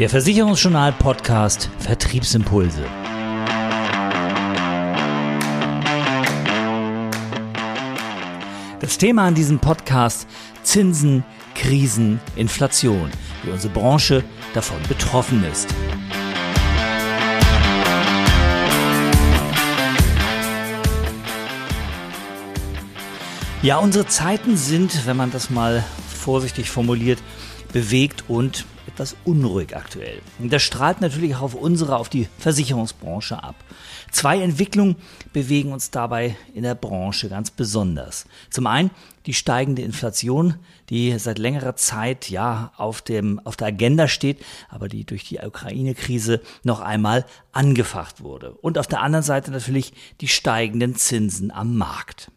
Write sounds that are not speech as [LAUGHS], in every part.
Der Versicherungsjournal Podcast Vertriebsimpulse. Das Thema an diesem Podcast Zinsen, Krisen, Inflation, wie unsere Branche davon betroffen ist. Ja, unsere Zeiten sind, wenn man das mal vorsichtig formuliert, bewegt und etwas unruhig aktuell. Und das strahlt natürlich auch auf unsere, auf die Versicherungsbranche ab. Zwei Entwicklungen bewegen uns dabei in der Branche ganz besonders. Zum einen die steigende Inflation, die seit längerer Zeit ja auf dem, auf der Agenda steht, aber die durch die Ukraine-Krise noch einmal angefacht wurde. Und auf der anderen Seite natürlich die steigenden Zinsen am Markt.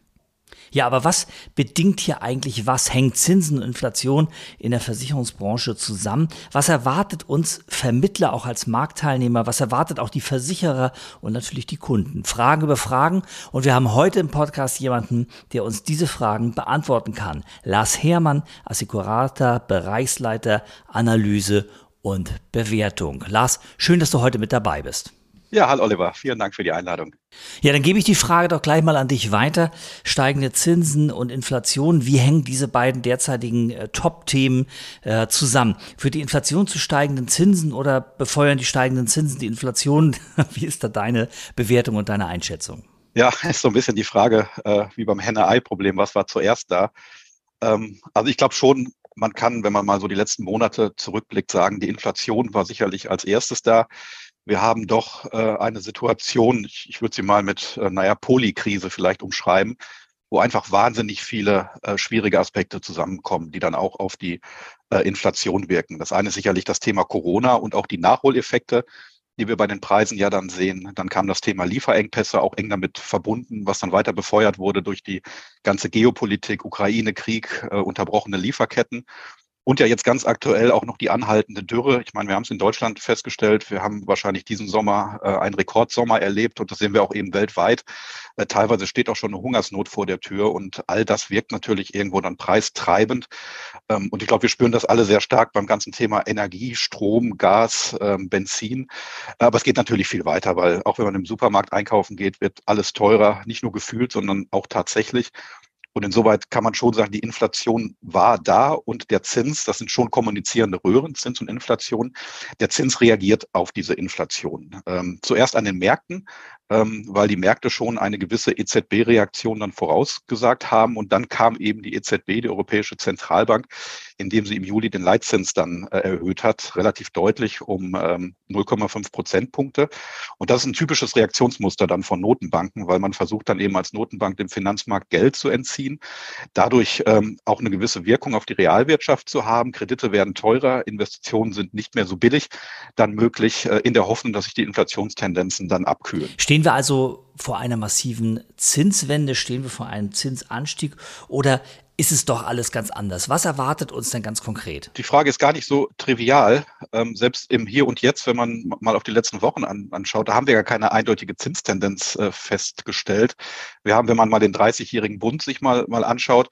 Ja, aber was bedingt hier eigentlich was? Hängt Zinsen und Inflation in der Versicherungsbranche zusammen? Was erwartet uns Vermittler auch als Marktteilnehmer? Was erwartet auch die Versicherer und natürlich die Kunden? Fragen über Fragen. Und wir haben heute im Podcast jemanden, der uns diese Fragen beantworten kann. Lars Hermann, Assicurata, Bereichsleiter, Analyse und Bewertung. Lars, schön, dass du heute mit dabei bist. Ja, hallo Oliver, vielen Dank für die Einladung. Ja, dann gebe ich die Frage doch gleich mal an dich weiter. Steigende Zinsen und Inflation, wie hängen diese beiden derzeitigen äh, Top-Themen äh, zusammen? Für die Inflation zu steigenden Zinsen oder befeuern die steigenden Zinsen die Inflation? [LAUGHS] wie ist da deine Bewertung und deine Einschätzung? Ja, [LAUGHS] ist so ein bisschen die Frage, äh, wie beim Henne-Ei-Problem, was war zuerst da? Ähm, also ich glaube schon, man kann, wenn man mal so die letzten Monate zurückblickt, sagen, die Inflation war sicherlich als erstes da wir haben doch äh, eine Situation, ich, ich würde sie mal mit, äh, naja, Polykrise vielleicht umschreiben, wo einfach wahnsinnig viele äh, schwierige Aspekte zusammenkommen, die dann auch auf die äh, Inflation wirken. Das eine ist sicherlich das Thema Corona und auch die Nachholeffekte, die wir bei den Preisen ja dann sehen. Dann kam das Thema Lieferengpässe auch eng damit verbunden, was dann weiter befeuert wurde durch die ganze Geopolitik, Ukraine, Krieg, äh, unterbrochene Lieferketten. Und ja jetzt ganz aktuell auch noch die anhaltende Dürre. Ich meine, wir haben es in Deutschland festgestellt. Wir haben wahrscheinlich diesen Sommer äh, einen Rekordsommer erlebt und das sehen wir auch eben weltweit. Äh, teilweise steht auch schon eine Hungersnot vor der Tür und all das wirkt natürlich irgendwo dann preistreibend. Ähm, und ich glaube, wir spüren das alle sehr stark beim ganzen Thema Energie, Strom, Gas, ähm, Benzin. Aber es geht natürlich viel weiter, weil auch wenn man im Supermarkt einkaufen geht, wird alles teurer, nicht nur gefühlt, sondern auch tatsächlich. Und insoweit kann man schon sagen, die Inflation war da und der Zins, das sind schon kommunizierende Röhren, Zins und Inflation, der Zins reagiert auf diese Inflation. Ähm, zuerst an den Märkten, ähm, weil die Märkte schon eine gewisse EZB-Reaktion dann vorausgesagt haben. Und dann kam eben die EZB, die Europäische Zentralbank, indem sie im Juli den Leitzins dann äh, erhöht hat, relativ deutlich um ähm, 0,5 Prozentpunkte. Und das ist ein typisches Reaktionsmuster dann von Notenbanken, weil man versucht dann eben als Notenbank dem Finanzmarkt Geld zu entziehen, dadurch ähm, auch eine gewisse Wirkung auf die Realwirtschaft zu haben. Kredite werden teurer, Investitionen sind nicht mehr so billig, dann möglich äh, in der Hoffnung, dass sich die Inflationstendenzen dann abkühlen. Stehen wir also vor einer massiven Zinswende? Stehen wir vor einem Zinsanstieg? Oder ist es doch alles ganz anders. Was erwartet uns denn ganz konkret? Die Frage ist gar nicht so trivial. Ähm, selbst im Hier und Jetzt, wenn man mal auf die letzten Wochen an, anschaut, da haben wir ja keine eindeutige Zinstendenz äh, festgestellt. Wir haben, wenn man mal den 30-jährigen Bund sich mal, mal anschaut,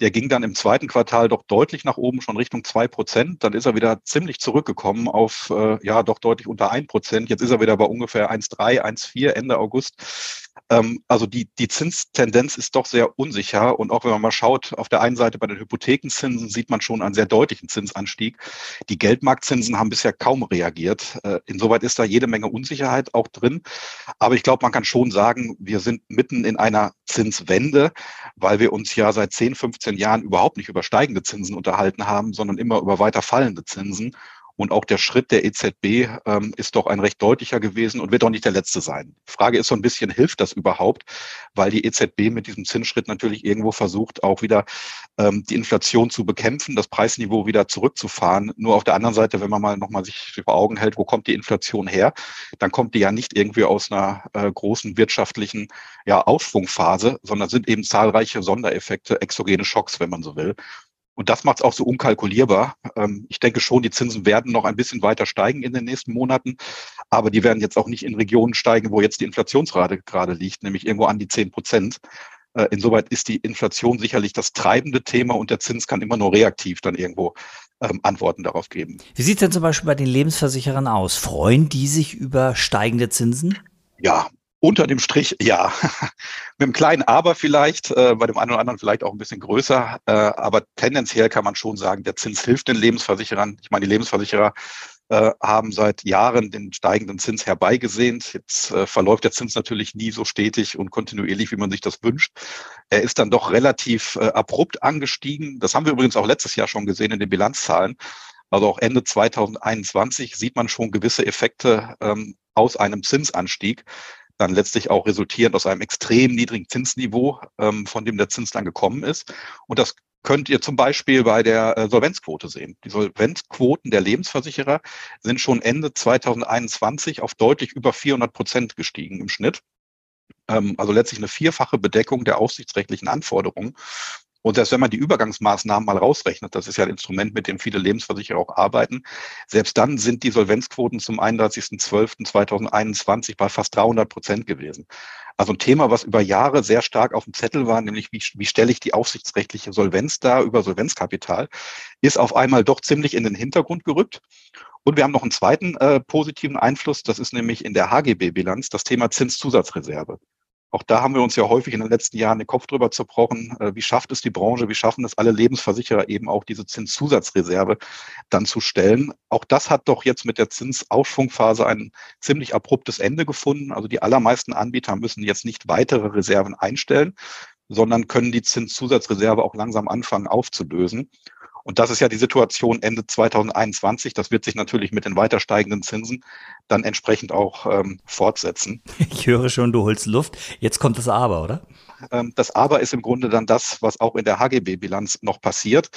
der ging dann im zweiten Quartal doch deutlich nach oben, schon Richtung zwei Prozent. Dann ist er wieder ziemlich zurückgekommen auf, äh, ja, doch deutlich unter ein Prozent. Jetzt ist er wieder bei ungefähr 1,3, 1,4 Ende August. Ähm, also die, die Zinstendenz ist doch sehr unsicher. Und auch wenn man mal schaut, auf der einen Seite bei den Hypothekenzinsen sieht man schon einen sehr deutlichen Zinsanstieg. Die Geldmarktzinsen haben bisher kaum reagiert. Äh, insoweit ist da jede Menge Unsicherheit auch drin. Aber ich glaube, man kann schon sagen, wir sind mitten in einer Zinswende, weil wir uns ja seit 10, 15 Jahren überhaupt nicht über steigende Zinsen unterhalten haben, sondern immer über weiter fallende Zinsen. Und auch der Schritt der EZB ähm, ist doch ein recht deutlicher gewesen und wird auch nicht der letzte sein. Frage ist so ein bisschen, hilft das überhaupt? Weil die EZB mit diesem Zinsschritt natürlich irgendwo versucht, auch wieder ähm, die Inflation zu bekämpfen, das Preisniveau wieder zurückzufahren. Nur auf der anderen Seite, wenn man mal nochmal sich vor Augen hält, wo kommt die Inflation her, dann kommt die ja nicht irgendwie aus einer äh, großen wirtschaftlichen ja, Aufschwungphase, sondern sind eben zahlreiche Sondereffekte, exogene Schocks, wenn man so will. Und das macht es auch so unkalkulierbar. Ähm, ich denke schon, die Zinsen werden noch ein bisschen weiter steigen in den nächsten Monaten, aber die werden jetzt auch nicht in Regionen steigen, wo jetzt die Inflationsrate gerade liegt, nämlich irgendwo an die zehn Prozent. Äh, insoweit ist die Inflation sicherlich das treibende Thema und der Zins kann immer nur reaktiv dann irgendwo ähm, Antworten darauf geben. Wie sieht es denn zum Beispiel bei den Lebensversicherern aus? Freuen die sich über steigende Zinsen? Ja, unter dem Strich, ja. [LAUGHS] Mit einem kleinen Aber vielleicht, äh, bei dem einen oder anderen vielleicht auch ein bisschen größer. Äh, aber tendenziell kann man schon sagen, der Zins hilft den Lebensversicherern. Ich meine, die Lebensversicherer äh, haben seit Jahren den steigenden Zins herbeigesehnt. Jetzt äh, verläuft der Zins natürlich nie so stetig und kontinuierlich, wie man sich das wünscht. Er ist dann doch relativ äh, abrupt angestiegen. Das haben wir übrigens auch letztes Jahr schon gesehen in den Bilanzzahlen. Also auch Ende 2021 sieht man schon gewisse Effekte ähm, aus einem Zinsanstieg dann letztlich auch resultierend aus einem extrem niedrigen Zinsniveau, ähm, von dem der Zins dann gekommen ist. Und das könnt ihr zum Beispiel bei der äh, Solvenzquote sehen. Die Solvenzquoten der Lebensversicherer sind schon Ende 2021 auf deutlich über 400 Prozent gestiegen im Schnitt. Ähm, also letztlich eine vierfache Bedeckung der aufsichtsrechtlichen Anforderungen. Und selbst wenn man die Übergangsmaßnahmen mal rausrechnet, das ist ja ein Instrument, mit dem viele Lebensversicherer auch arbeiten, selbst dann sind die Solvenzquoten zum 31.12.2021 bei fast 300 Prozent gewesen. Also ein Thema, was über Jahre sehr stark auf dem Zettel war, nämlich wie, wie stelle ich die aufsichtsrechtliche Solvenz dar über Solvenzkapital, ist auf einmal doch ziemlich in den Hintergrund gerückt. Und wir haben noch einen zweiten äh, positiven Einfluss, das ist nämlich in der HGB-Bilanz das Thema Zinszusatzreserve. Auch da haben wir uns ja häufig in den letzten Jahren den Kopf drüber zerbrochen. Äh, wie schafft es die Branche? Wie schaffen es alle Lebensversicherer eben auch diese Zinszusatzreserve dann zu stellen? Auch das hat doch jetzt mit der Zinsaufschwungphase ein ziemlich abruptes Ende gefunden. Also die allermeisten Anbieter müssen jetzt nicht weitere Reserven einstellen, sondern können die Zinszusatzreserve auch langsam anfangen aufzulösen. Und das ist ja die Situation Ende 2021. Das wird sich natürlich mit den weiter steigenden Zinsen dann entsprechend auch ähm, fortsetzen. [LAUGHS] Ich höre schon, du holst Luft. Jetzt kommt das Aber, oder? Ähm, das Aber ist im Grunde dann das, was auch in der HGB-Bilanz noch passiert.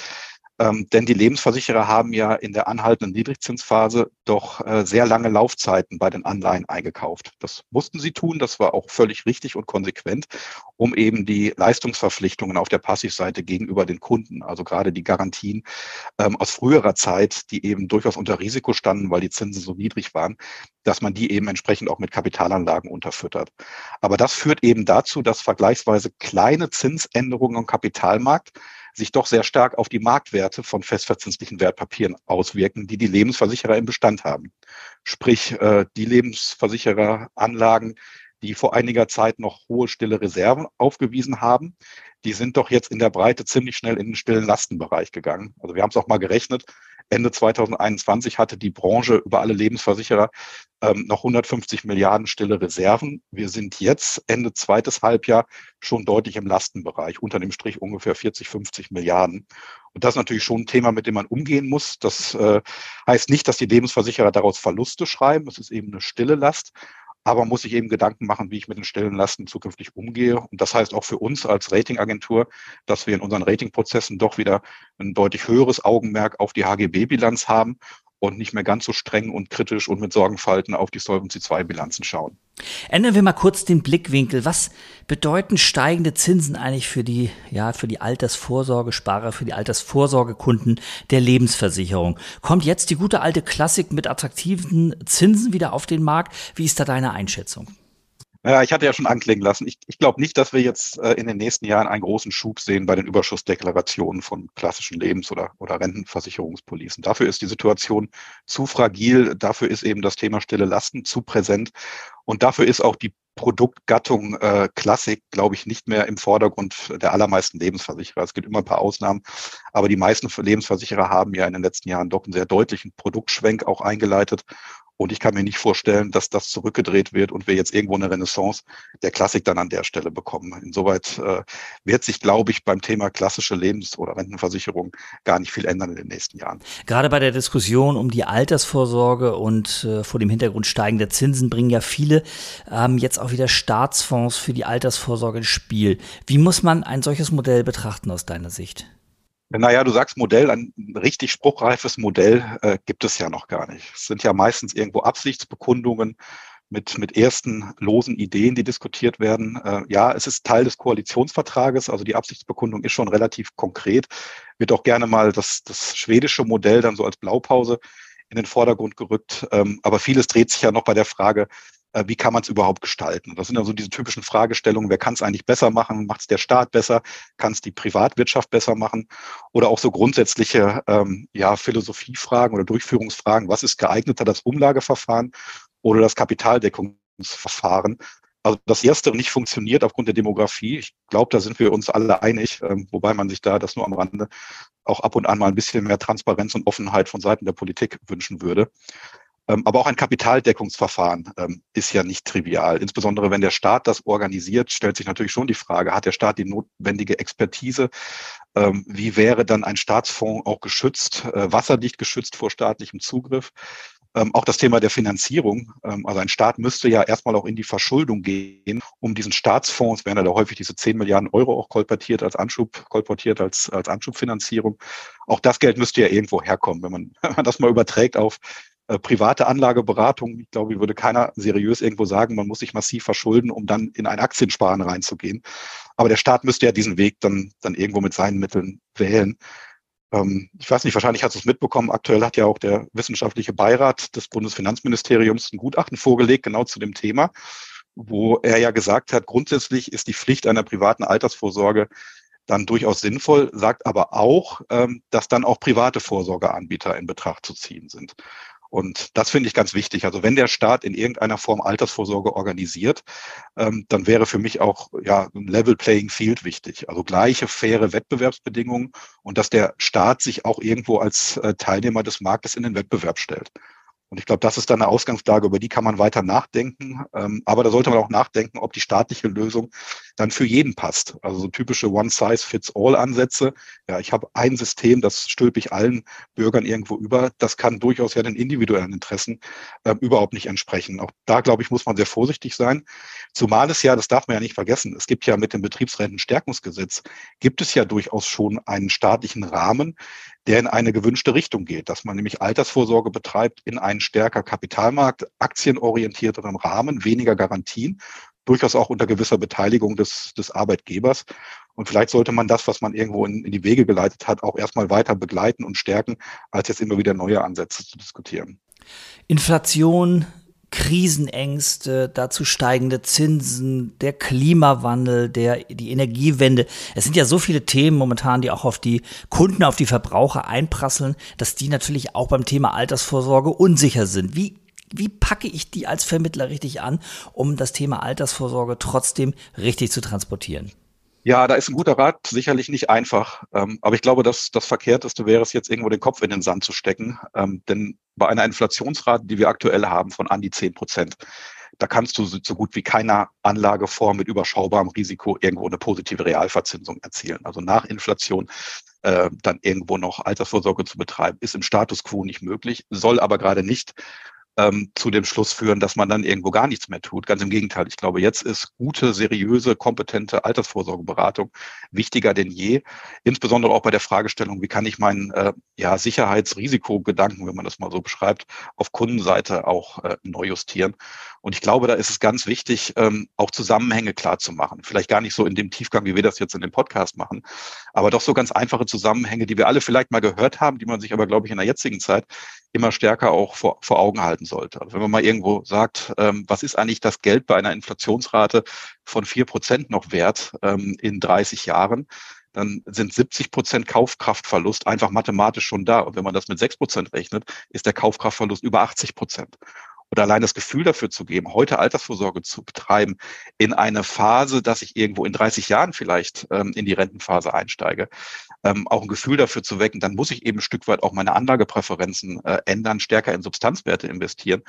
Ähm, denn die Lebensversicherer haben ja in der anhaltenden Niedrigzinsphase doch äh, sehr lange Laufzeiten bei den Anleihen eingekauft. Das mussten sie tun, das war auch völlig richtig und konsequent, um eben die Leistungsverpflichtungen auf der Passivseite gegenüber den Kunden, also gerade die Garantien ähm, aus früherer Zeit, die eben durchaus unter Risiko standen, weil die Zinsen so niedrig waren, dass man die eben entsprechend auch mit Kapitalanlagen unterfüttert. Aber das führt eben dazu, dass vergleichsweise kleine Zinsänderungen am Kapitalmarkt sich doch sehr stark auf die Marktwerte von festverzinslichen Wertpapieren auswirken, die die Lebensversicherer im Bestand haben. Sprich, äh, die Lebensversichereranlagen, die vor einiger Zeit noch hohe stille Reserven aufgewiesen haben, die sind doch jetzt in der Breite ziemlich schnell in den stillen Lastenbereich gegangen. Also wir haben es auch mal gerechnet. Ende 2021 hatte die Branche über alle Lebensversicherer ähm, noch 150 Milliarden stille Reserven. Wir sind jetzt Ende zweites Halbjahr schon deutlich im Lastenbereich, unter dem Strich ungefähr 40, 50 Milliarden. Und das ist natürlich schon ein Thema, mit dem man umgehen muss. Das äh, heißt nicht, dass die Lebensversicherer daraus Verluste schreiben. Es ist eben eine stille Last aber muss ich eben Gedanken machen, wie ich mit den stillen Lasten zukünftig umgehe. Und das heißt auch für uns als Ratingagentur, dass wir in unseren Ratingprozessen doch wieder ein deutlich höheres Augenmerk auf die HGB-Bilanz haben und nicht mehr ganz so streng und kritisch und mit Sorgenfalten auf die Solvency-2-Bilanzen schauen. Ändern wir mal kurz den Blickwinkel. Was bedeuten steigende Zinsen eigentlich für die, ja, für die Altersvorsorgesparer, für die Altersvorsorgekunden der Lebensversicherung? Kommt jetzt die gute alte Klassik mit attraktiven Zinsen wieder auf den Markt? Wie ist da deine Einschätzung? Ja, ich hatte ja schon anklingen lassen. Ich, ich glaube nicht, dass wir jetzt äh, in den nächsten Jahren einen großen Schub sehen bei den Überschussdeklarationen von klassischen Lebens- oder, oder Rentenversicherungspolicen. Dafür ist die Situation zu fragil. Dafür ist eben das Thema stille Lasten zu präsent. Und dafür ist auch die Produktgattung äh, Klassik, glaube ich, nicht mehr im Vordergrund der allermeisten Lebensversicherer. Es gibt immer ein paar Ausnahmen, aber die meisten Lebensversicherer haben ja in den letzten Jahren doch einen sehr deutlichen Produktschwenk auch eingeleitet und ich kann mir nicht vorstellen, dass das zurückgedreht wird und wir jetzt irgendwo eine Renaissance der Klassik dann an der Stelle bekommen. Insoweit äh, wird sich, glaube ich, beim Thema klassische Lebens- oder Rentenversicherung gar nicht viel ändern in den nächsten Jahren. Gerade bei der Diskussion um die Altersvorsorge und äh, vor dem Hintergrund steigender Zinsen bringen ja viele ähm, jetzt auch wieder Staatsfonds für die Altersvorsorge ins Spiel. Wie muss man ein solches Modell betrachten aus deiner Sicht? Naja, du sagst Modell, ein richtig spruchreifes Modell äh, gibt es ja noch gar nicht. Es sind ja meistens irgendwo Absichtsbekundungen mit, mit ersten losen Ideen, die diskutiert werden. Äh, ja, es ist Teil des Koalitionsvertrages, also die Absichtsbekundung ist schon relativ konkret. Wird auch gerne mal das, das schwedische Modell dann so als Blaupause in den Vordergrund gerückt. Ähm, aber vieles dreht sich ja noch bei der Frage, wie kann man es überhaupt gestalten? Das sind also diese typischen Fragestellungen, wer kann es eigentlich besser machen? Macht es der Staat besser? Kann es die Privatwirtschaft besser machen? Oder auch so grundsätzliche ähm, ja, Philosophiefragen oder Durchführungsfragen, was ist geeigneter, das Umlageverfahren oder das Kapitaldeckungsverfahren? Also das erste nicht funktioniert aufgrund der Demografie. Ich glaube, da sind wir uns alle einig, ähm, wobei man sich da das nur am Rande auch ab und an mal ein bisschen mehr Transparenz und Offenheit von Seiten der Politik wünschen würde. Ähm, aber auch ein Kapitaldeckungsverfahren ähm, ist ja nicht trivial. Insbesondere wenn der Staat das organisiert, stellt sich natürlich schon die Frage, hat der Staat die notwendige Expertise? Ähm, wie wäre dann ein Staatsfonds auch geschützt, äh, wasserdicht geschützt vor staatlichem Zugriff? Auch das Thema der Finanzierung. Also ein Staat müsste ja erstmal auch in die Verschuldung gehen, um diesen Staatsfonds, werden ja da häufig diese 10 Milliarden Euro auch kolportiert als Anschub, kolportiert als, als Anschubfinanzierung. Auch das Geld müsste ja irgendwo herkommen. Wenn man, [LAUGHS] wenn man das mal überträgt auf äh, private Anlageberatung, ich glaube, würde keiner seriös irgendwo sagen, man muss sich massiv verschulden, um dann in ein Aktiensparen reinzugehen. Aber der Staat müsste ja diesen Weg dann, dann irgendwo mit seinen Mitteln wählen. Ähm, ich weiß nicht, wahrscheinlich hast du es mitbekommen. Aktuell hat ja auch der wissenschaftliche Beirat des Bundesfinanzministeriums ein Gutachten vorgelegt, genau zu dem Thema, wo er ja gesagt hat, grundsätzlich ist die Pflicht einer privaten Altersvorsorge dann durchaus sinnvoll, sagt aber auch, ähm, dass dann auch private Vorsorgeanbieter in Betracht zu ziehen sind. Und das finde ich ganz wichtig. Also wenn der Staat in irgendeiner Form Altersvorsorge organisiert, ähm, dann wäre für mich auch ja ein Level Playing Field wichtig. Also gleiche faire Wettbewerbsbedingungen und dass der Staat sich auch irgendwo als äh, Teilnehmer des Marktes in den Wettbewerb stellt. Und ich glaube, das ist dann eine Ausgangslage, über die kann man weiter nachdenken. Ähm, aber da sollte man auch nachdenken, ob die staatliche Lösung dann für jeden passt. Also so typische One-Size-Fits-All-Ansätze. Ja, ich habe ein System, das stülpe ich allen Bürgern irgendwo über. Das kann durchaus ja den individuellen Interessen äh, überhaupt nicht entsprechen. Auch da, glaube ich, muss man sehr vorsichtig sein. Zumal es ja, das darf man ja nicht vergessen, es gibt ja mit dem Betriebsrentenstärkungsgesetz, gibt es ja durchaus schon einen staatlichen Rahmen, der in eine gewünschte Richtung geht, dass man nämlich Altersvorsorge betreibt in einen stärker Kapitalmarkt, aktienorientierteren Rahmen, weniger Garantien, durchaus auch unter gewisser Beteiligung des, des Arbeitgebers. Und vielleicht sollte man das, was man irgendwo in, in die Wege geleitet hat, auch erstmal weiter begleiten und stärken, als jetzt immer wieder neue Ansätze zu diskutieren. Inflation, Krisenängste, dazu steigende Zinsen, der Klimawandel, der, die Energiewende. Es sind ja so viele Themen momentan, die auch auf die Kunden, auf die Verbraucher einprasseln, dass die natürlich auch beim Thema Altersvorsorge unsicher sind. Wie, wie packe ich die als Vermittler richtig an, um das Thema Altersvorsorge trotzdem richtig zu transportieren? Ja, da ist ein guter Rat sicherlich nicht einfach. Ähm, aber ich glaube, dass das Verkehrteste wäre es jetzt irgendwo den Kopf in den Sand zu stecken. Ähm, denn bei einer Inflationsrate, die wir aktuell haben von an die zehn Prozent, da kannst du so gut wie keiner Anlageform mit überschaubarem Risiko irgendwo eine positive Realverzinsung erzielen. Also nach Inflation äh, dann irgendwo noch Altersvorsorge zu betreiben, ist im Status quo nicht möglich, soll aber gerade nicht ähm, zu dem Schluss führen, dass man dann irgendwo gar nichts mehr tut. Ganz im Gegenteil. Ich glaube, jetzt ist gute, seriöse, kompetente Altersvorsorgeberatung wichtiger denn je. Insbesondere auch bei der Fragestellung, wie kann ich meinen äh, ja, Sicherheitsrisikogedanken, wenn man das mal so beschreibt, auf Kundenseite auch äh, neu justieren. Und ich glaube, da ist es ganz wichtig, ähm, auch Zusammenhänge klar zu machen. Vielleicht gar nicht so in dem Tiefgang, wie wir das jetzt in dem Podcast machen, aber doch so ganz einfache Zusammenhänge, die wir alle vielleicht mal gehört haben, die man sich aber, glaube ich, in der jetzigen Zeit immer stärker auch vor, vor Augen halten sollte. Also wenn man mal irgendwo sagt, ähm, was ist eigentlich das Geld bei einer Inflationsrate von vier Prozent noch wert ähm, in 30 Jahren, dann sind 70 Prozent Kaufkraftverlust einfach mathematisch schon da. Und wenn man das mit sechs Prozent rechnet, ist der Kaufkraftverlust über 80 Prozent oder allein das Gefühl dafür zu geben, heute Altersvorsorge zu betreiben, in eine Phase, dass ich irgendwo in 30 Jahren vielleicht ähm, in die Rentenphase einsteige, ähm, auch ein Gefühl dafür zu wecken, dann muss ich eben ein Stück weit auch meine Anlagepräferenzen äh, ändern, stärker in Substanzwerte investieren.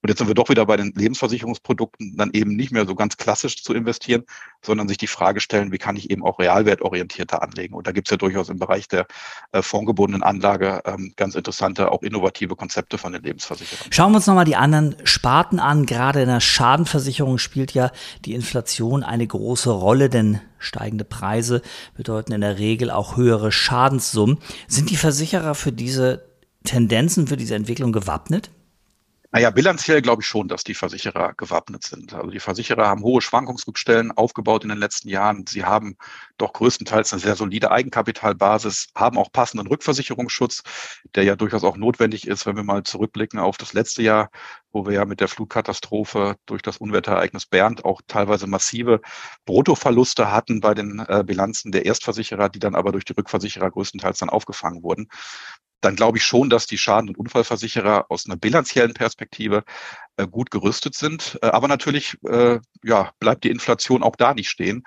Und jetzt sind wir doch wieder bei den Lebensversicherungsprodukten, dann eben nicht mehr so ganz klassisch zu investieren, sondern sich die Frage stellen, wie kann ich eben auch realwertorientierter anlegen. Und da gibt es ja durchaus im Bereich der äh, fondgebundenen Anlage ähm, ganz interessante, auch innovative Konzepte von den Lebensversicherungen. Schauen wir uns nochmal die anderen Sparten an. Gerade in der Schadenversicherung spielt ja die Inflation eine große Rolle, denn steigende Preise bedeuten in der Regel auch höhere Schadenssummen. Sind die Versicherer für diese Tendenzen, für diese Entwicklung gewappnet? Naja, bilanziell glaube ich schon, dass die Versicherer gewappnet sind. Also die Versicherer haben hohe Schwankungsrückstellen aufgebaut in den letzten Jahren. Sie haben doch größtenteils eine sehr solide Eigenkapitalbasis, haben auch passenden Rückversicherungsschutz, der ja durchaus auch notwendig ist, wenn wir mal zurückblicken auf das letzte Jahr, wo wir ja mit der Flutkatastrophe durch das Unwetterereignis Bernd auch teilweise massive Bruttoverluste hatten bei den äh, Bilanzen der Erstversicherer, die dann aber durch die Rückversicherer größtenteils dann aufgefangen wurden dann glaube ich schon, dass die Schaden- und Unfallversicherer aus einer bilanziellen Perspektive äh, gut gerüstet sind. Äh, aber natürlich äh, ja, bleibt die Inflation auch da nicht stehen.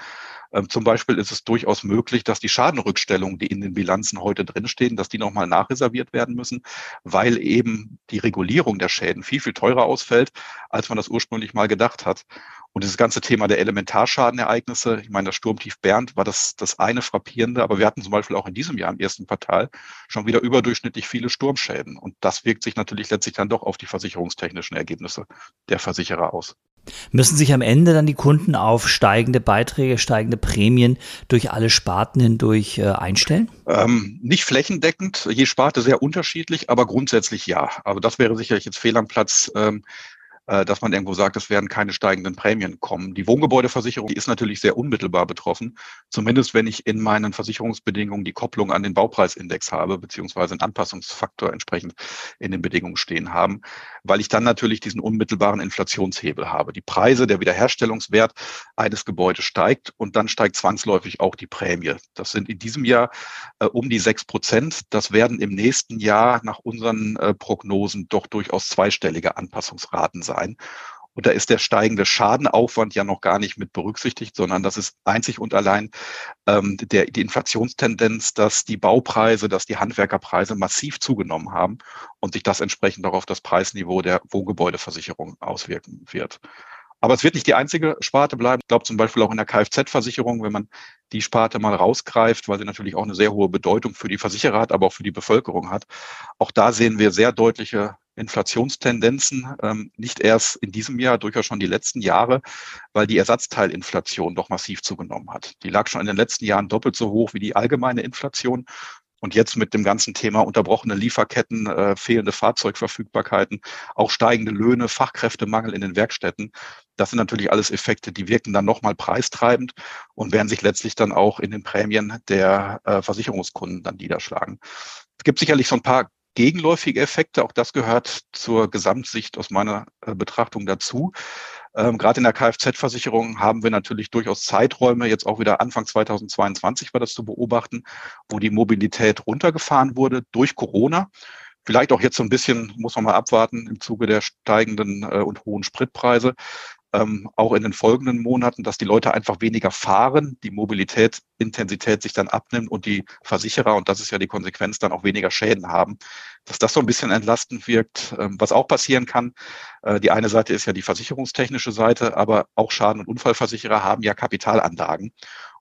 Ähm, zum Beispiel ist es durchaus möglich, dass die Schadenrückstellungen, die in den Bilanzen heute drinstehen, dass die nochmal nachreserviert werden müssen, weil eben die Regulierung der Schäden viel, viel teurer ausfällt, als man das ursprünglich mal gedacht hat. Und dieses ganze Thema der Elementarschadenereignisse, ich meine, das Sturmtief Bernd war das, das eine frappierende, aber wir hatten zum Beispiel auch in diesem Jahr im ersten Quartal schon wieder überdurchschnittlich viele Sturmschäden. Und das wirkt sich natürlich letztlich dann doch auf die versicherungstechnischen Ergebnisse der Versicherer aus. Müssen sich am Ende dann die Kunden auf steigende Beiträge, steigende Prämien durch alle Sparten hindurch äh, einstellen? Ähm, nicht flächendeckend, je Sparte sehr unterschiedlich, aber grundsätzlich ja. Also das wäre sicherlich jetzt fehl am Platz. Ähm, äh, dass man irgendwo sagt, es werden keine steigenden Prämien kommen. Die Wohngebäudeversicherung die ist natürlich sehr unmittelbar betroffen, zumindest wenn ich in meinen Versicherungsbedingungen die Kopplung an den Baupreisindex habe, beziehungsweise einen Anpassungsfaktor entsprechend in den Bedingungen stehen haben, weil ich dann natürlich diesen unmittelbaren Inflationshebel habe. Die Preise, der Wiederherstellungswert eines Gebäudes steigt und dann steigt zwangsläufig auch die Prämie. Das sind in diesem Jahr äh, um die sechs Prozent. Das werden im nächsten Jahr nach unseren äh, Prognosen doch durchaus zweistellige Anpassungsraten sein sein. Und da ist der steigende Schadenaufwand ja noch gar nicht mit berücksichtigt, sondern das ist einzig und allein ähm, der, die Inflationstendenz, dass die Baupreise, dass die Handwerkerpreise massiv zugenommen haben und sich das entsprechend auch auf das Preisniveau der Wohngebäudeversicherung auswirken wird. Aber es wird nicht die einzige Sparte bleiben. Ich glaube zum Beispiel auch in der Kfz-Versicherung, wenn man die Sparte mal rausgreift, weil sie natürlich auch eine sehr hohe Bedeutung für die Versicherer hat, aber auch für die Bevölkerung hat. Auch da sehen wir sehr deutliche Inflationstendenzen, ähm, nicht erst in diesem Jahr, durchaus schon die letzten Jahre, weil die Ersatzteilinflation doch massiv zugenommen hat. Die lag schon in den letzten Jahren doppelt so hoch wie die allgemeine Inflation. Und jetzt mit dem ganzen Thema unterbrochene Lieferketten, äh, fehlende Fahrzeugverfügbarkeiten, auch steigende Löhne, Fachkräftemangel in den Werkstätten. Das sind natürlich alles Effekte, die wirken dann nochmal preistreibend und werden sich letztlich dann auch in den Prämien der äh, Versicherungskunden dann niederschlagen. Es gibt sicherlich so ein paar gegenläufige Effekte. Auch das gehört zur Gesamtsicht aus meiner äh, Betrachtung dazu. Ähm, Gerade in der Kfz-Versicherung haben wir natürlich durchaus Zeiträume, jetzt auch wieder Anfang 2022 war das zu beobachten, wo die Mobilität runtergefahren wurde durch Corona. Vielleicht auch jetzt so ein bisschen, muss man mal abwarten, im Zuge der steigenden äh, und hohen Spritpreise ähm, auch in den folgenden Monaten, dass die Leute einfach weniger fahren, die Mobilitätsintensität sich dann abnimmt und die Versicherer, und das ist ja die Konsequenz, dann auch weniger Schäden haben, dass das so ein bisschen entlastend wirkt. Ähm, was auch passieren kann, die eine Seite ist ja die versicherungstechnische Seite, aber auch Schaden- und Unfallversicherer haben ja Kapitalanlagen.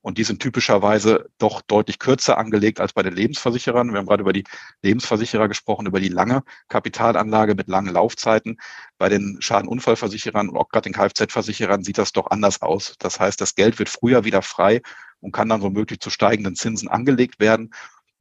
Und die sind typischerweise doch deutlich kürzer angelegt als bei den Lebensversicherern. Wir haben gerade über die Lebensversicherer gesprochen, über die lange Kapitalanlage mit langen Laufzeiten. Bei den Schadenunfallversicherern und auch gerade den Kfz-Versicherern sieht das doch anders aus. Das heißt, das Geld wird früher wieder frei und kann dann womöglich zu steigenden Zinsen angelegt werden.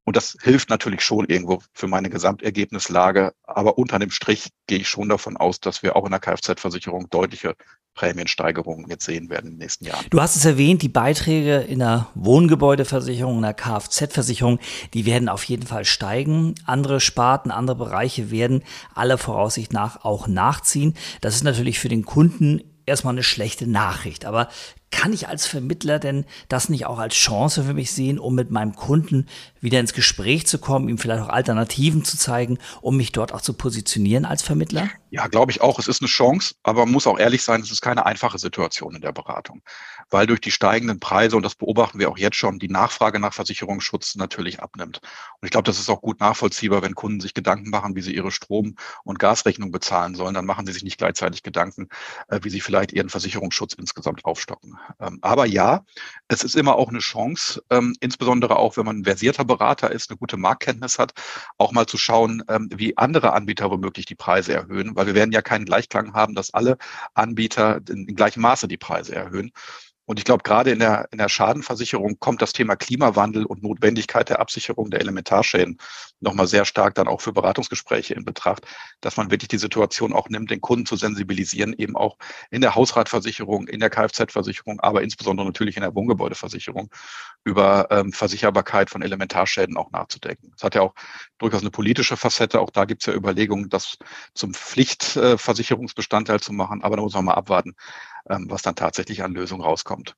Und das hilft natürlich schon irgendwo für meine Gesamtergebnislage. Aber unter dem Strich gehe ich schon davon aus, dass wir auch in der Kfz-Versicherung deutliche Prämiensteigerungen jetzt sehen werden in den nächsten Jahren. Du hast es erwähnt, die Beiträge in der Wohngebäudeversicherung, in der Kfz-Versicherung, die werden auf jeden Fall steigen. Andere Sparten, andere Bereiche werden aller Voraussicht nach auch nachziehen. Das ist natürlich für den Kunden erstmal eine schlechte Nachricht. Aber kann ich als Vermittler denn das nicht auch als Chance für mich sehen, um mit meinem Kunden wieder ins Gespräch zu kommen, ihm vielleicht auch Alternativen zu zeigen, um mich dort auch zu positionieren als Vermittler? Ja, glaube ich auch. Es ist eine Chance, aber man muss auch ehrlich sein, es ist keine einfache Situation in der Beratung, weil durch die steigenden Preise, und das beobachten wir auch jetzt schon, die Nachfrage nach Versicherungsschutz natürlich abnimmt. Und ich glaube, das ist auch gut nachvollziehbar, wenn Kunden sich Gedanken machen, wie sie ihre Strom- und Gasrechnung bezahlen sollen, dann machen sie sich nicht gleichzeitig Gedanken, äh, wie sie vielleicht ihren Versicherungsschutz insgesamt aufstocken. Ähm, aber ja, es ist immer auch eine Chance, ähm, insbesondere auch, wenn man ein versierter Berater ist, eine gute Marktkenntnis hat, auch mal zu schauen, ähm, wie andere Anbieter womöglich die Preise erhöhen weil wir werden ja keinen Gleichklang haben, dass alle Anbieter in, in gleichem Maße die Preise erhöhen. Und ich glaube, gerade in der, in der Schadenversicherung kommt das Thema Klimawandel und Notwendigkeit der Absicherung der Elementarschäden nochmal sehr stark dann auch für Beratungsgespräche in Betracht, dass man wirklich die Situation auch nimmt, den Kunden zu sensibilisieren, eben auch in der Hausratversicherung, in der Kfz-Versicherung, aber insbesondere natürlich in der Wohngebäudeversicherung über ähm, Versicherbarkeit von Elementarschäden auch nachzudenken. Es hat ja auch durchaus eine politische Facette. Auch da gibt es ja Überlegungen, das zum Pflichtversicherungsbestandteil zu machen. Aber da muss man mal abwarten, was dann tatsächlich an Lösungen rauskommt.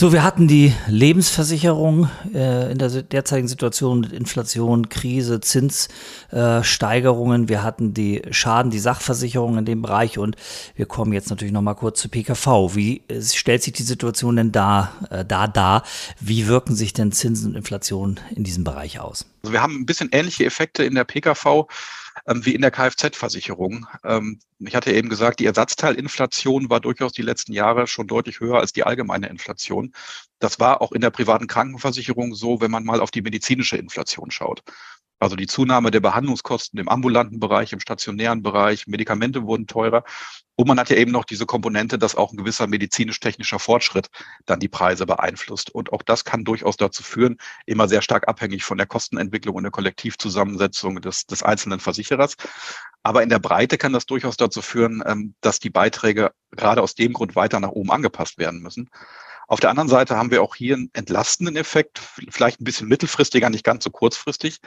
So, wir hatten die Lebensversicherung äh, in der derzeitigen Situation mit Inflation, Krise, Zinssteigerungen. Äh, wir hatten die Schaden, die Sachversicherung in dem Bereich und wir kommen jetzt natürlich noch mal kurz zu PKV. Wie äh, stellt sich die Situation denn da, äh, da dar? Wie wirken sich denn Zinsen und Inflation in diesem Bereich aus? Also wir haben ein bisschen ähnliche Effekte in der PKV ähm, wie in der Kfz-Versicherung. Ähm, ich hatte eben gesagt, die Ersatzteilinflation war durchaus die letzten Jahre schon deutlich höher als die allgemeine Inflation. Das war auch in der privaten Krankenversicherung so, wenn man mal auf die medizinische Inflation schaut. Also die Zunahme der Behandlungskosten im ambulanten Bereich, im stationären Bereich, Medikamente wurden teurer. Und man hat ja eben noch diese Komponente, dass auch ein gewisser medizinisch-technischer Fortschritt dann die Preise beeinflusst. Und auch das kann durchaus dazu führen, immer sehr stark abhängig von der Kostenentwicklung und der Kollektivzusammensetzung des, des einzelnen Versicherers. Aber in der Breite kann das durchaus dazu führen, ähm, dass die Beiträge gerade aus dem Grund weiter nach oben angepasst werden müssen. Auf der anderen Seite haben wir auch hier einen entlastenden Effekt, vielleicht ein bisschen mittelfristiger, nicht ganz so kurzfristig.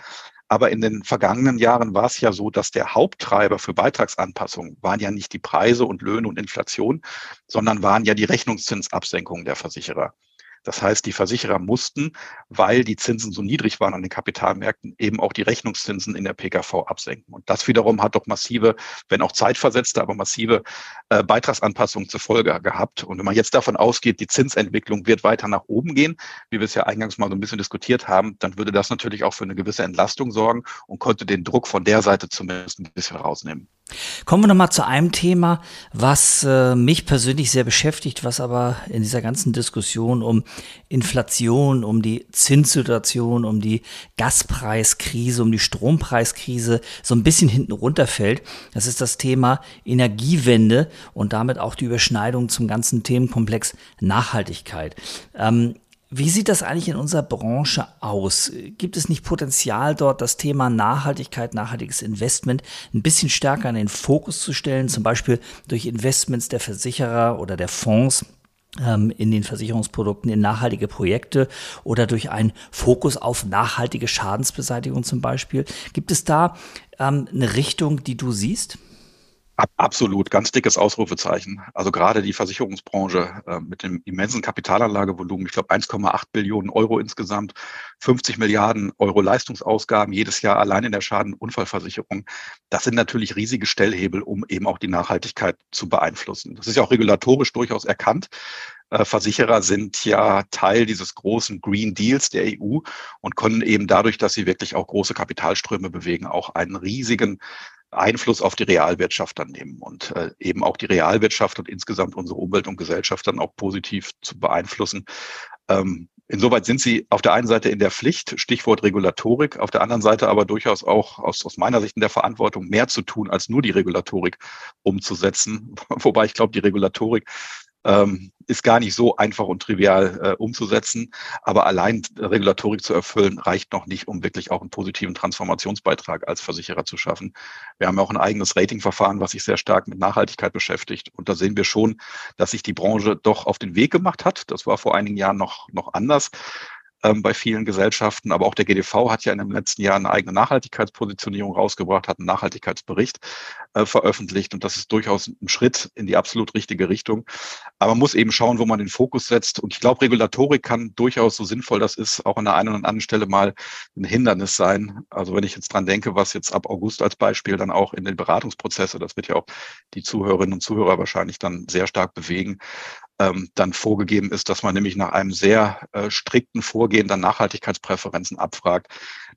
Aber in den vergangenen Jahren war es ja so, dass der Haupttreiber für Beitragsanpassungen waren ja nicht die Preise und Löhne und Inflation, sondern waren ja die Rechnungszinsabsenkungen der Versicherer. Das heißt, die Versicherer mussten, weil die Zinsen so niedrig waren an den Kapitalmärkten, eben auch die Rechnungszinsen in der PKV absenken. Und das wiederum hat doch massive, wenn auch zeitversetzte, aber massive äh, Beitragsanpassungen zur Folge gehabt. Und wenn man jetzt davon ausgeht, die Zinsentwicklung wird weiter nach oben gehen, wie wir es ja eingangs mal so ein bisschen diskutiert haben, dann würde das natürlich auch für eine gewisse Entlastung sorgen und konnte den Druck von der Seite zumindest ein bisschen rausnehmen. Kommen wir nochmal zu einem Thema, was äh, mich persönlich sehr beschäftigt, was aber in dieser ganzen Diskussion um Inflation, um die Zinssituation, um die Gaspreiskrise, um die Strompreiskrise so ein bisschen hinten runterfällt. Das ist das Thema Energiewende und damit auch die Überschneidung zum ganzen Themenkomplex Nachhaltigkeit. Ähm, wie sieht das eigentlich in unserer Branche aus? Gibt es nicht Potenzial dort, das Thema Nachhaltigkeit, nachhaltiges Investment ein bisschen stärker in den Fokus zu stellen, zum Beispiel durch Investments der Versicherer oder der Fonds? Ähm, in den Versicherungsprodukten in nachhaltige Projekte oder durch einen Fokus auf nachhaltige Schadensbeseitigung zum Beispiel. Gibt es da ähm, eine Richtung, die du siehst? Absolut, ganz dickes Ausrufezeichen. Also gerade die Versicherungsbranche äh, mit dem immensen Kapitalanlagevolumen, ich glaube 1,8 Billionen Euro insgesamt, 50 Milliarden Euro Leistungsausgaben jedes Jahr allein in der Schadenunfallversicherung. Das sind natürlich riesige Stellhebel, um eben auch die Nachhaltigkeit zu beeinflussen. Das ist ja auch regulatorisch durchaus erkannt. Äh, Versicherer sind ja Teil dieses großen Green Deals der EU und können eben dadurch, dass sie wirklich auch große Kapitalströme bewegen, auch einen riesigen Einfluss auf die Realwirtschaft dann nehmen und äh, eben auch die Realwirtschaft und insgesamt unsere Umwelt und Gesellschaft dann auch positiv zu beeinflussen. Ähm, insoweit sind sie auf der einen Seite in der Pflicht, Stichwort Regulatorik, auf der anderen Seite aber durchaus auch aus, aus meiner Sicht in der Verantwortung, mehr zu tun, als nur die Regulatorik umzusetzen. [LAUGHS] Wobei ich glaube, die Regulatorik ähm, ist gar nicht so einfach und trivial äh, umzusetzen. Aber allein Regulatorik zu erfüllen, reicht noch nicht, um wirklich auch einen positiven Transformationsbeitrag als Versicherer zu schaffen. Wir haben auch ein eigenes Ratingverfahren, was sich sehr stark mit Nachhaltigkeit beschäftigt. Und da sehen wir schon, dass sich die Branche doch auf den Weg gemacht hat. Das war vor einigen Jahren noch, noch anders ähm, bei vielen Gesellschaften. Aber auch der GDV hat ja in den letzten Jahren eine eigene Nachhaltigkeitspositionierung rausgebracht, hat einen Nachhaltigkeitsbericht äh, veröffentlicht. Und das ist durchaus ein Schritt in die absolut richtige Richtung. Aber man muss eben schauen, wo man den Fokus setzt. Und ich glaube, Regulatorik kann durchaus, so sinnvoll das ist, auch an der einen oder anderen Stelle mal ein Hindernis sein. Also wenn ich jetzt dran denke, was jetzt ab August als Beispiel dann auch in den Beratungsprozesse, das wird ja auch die Zuhörerinnen und Zuhörer wahrscheinlich dann sehr stark bewegen, ähm, dann vorgegeben ist, dass man nämlich nach einem sehr äh, strikten Vorgehen dann Nachhaltigkeitspräferenzen abfragt.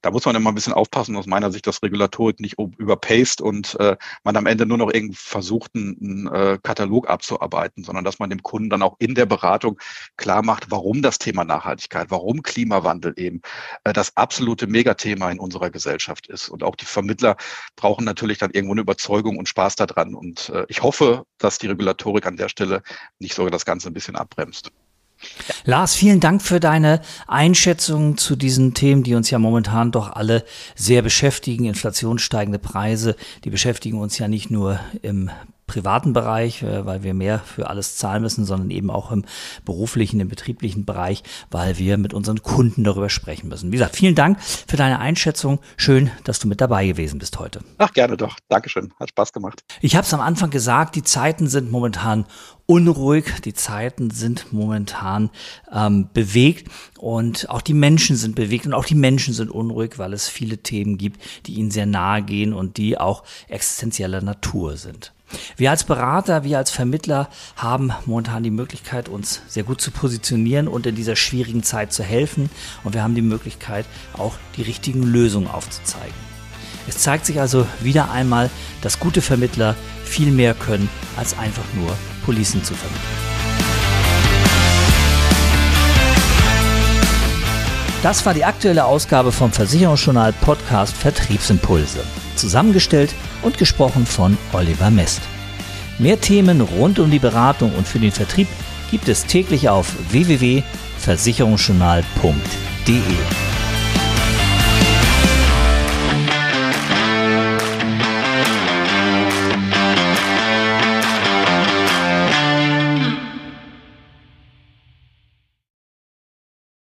Da muss man immer ein bisschen aufpassen, aus meiner Sicht, dass Regulatorik nicht überpaced und äh, man am Ende nur noch irgendwie versucht, einen, einen äh, Katalog abzuarbeiten, sondern dass man dem Kunden dann auch in der Beratung klar macht, warum das Thema Nachhaltigkeit, warum Klimawandel eben äh, das absolute Megathema in unserer Gesellschaft ist. Und auch die Vermittler brauchen natürlich dann irgendwo eine Überzeugung und Spaß daran. Und äh, ich hoffe, dass die Regulatorik an der Stelle nicht sogar das Ganze ein bisschen abbremst. Lars, vielen Dank für deine Einschätzung zu diesen Themen, die uns ja momentan doch alle sehr beschäftigen. Inflation, steigende Preise, die beschäftigen uns ja nicht nur im privaten Bereich, äh, weil wir mehr für alles zahlen müssen, sondern eben auch im beruflichen, im betrieblichen Bereich, weil wir mit unseren Kunden darüber sprechen müssen. Wie gesagt, vielen Dank für deine Einschätzung. Schön, dass du mit dabei gewesen bist heute. Ach, gerne doch. Dankeschön. Hat Spaß gemacht. Ich habe es am Anfang gesagt, die Zeiten sind momentan unruhig, die Zeiten sind momentan ähm, bewegt und auch die Menschen sind bewegt und auch die Menschen sind unruhig, weil es viele Themen gibt, die ihnen sehr nahe gehen und die auch existenzieller Natur sind. Wir als Berater, wir als Vermittler haben momentan die Möglichkeit, uns sehr gut zu positionieren und in dieser schwierigen Zeit zu helfen. Und wir haben die Möglichkeit, auch die richtigen Lösungen aufzuzeigen. Es zeigt sich also wieder einmal, dass gute Vermittler viel mehr können, als einfach nur Policen zu vermitteln. Das war die aktuelle Ausgabe vom Versicherungsjournal Podcast Vertriebsimpulse. Zusammengestellt und gesprochen von Oliver Mest. Mehr Themen rund um die Beratung und für den Vertrieb gibt es täglich auf www.versicherungsjournal.de.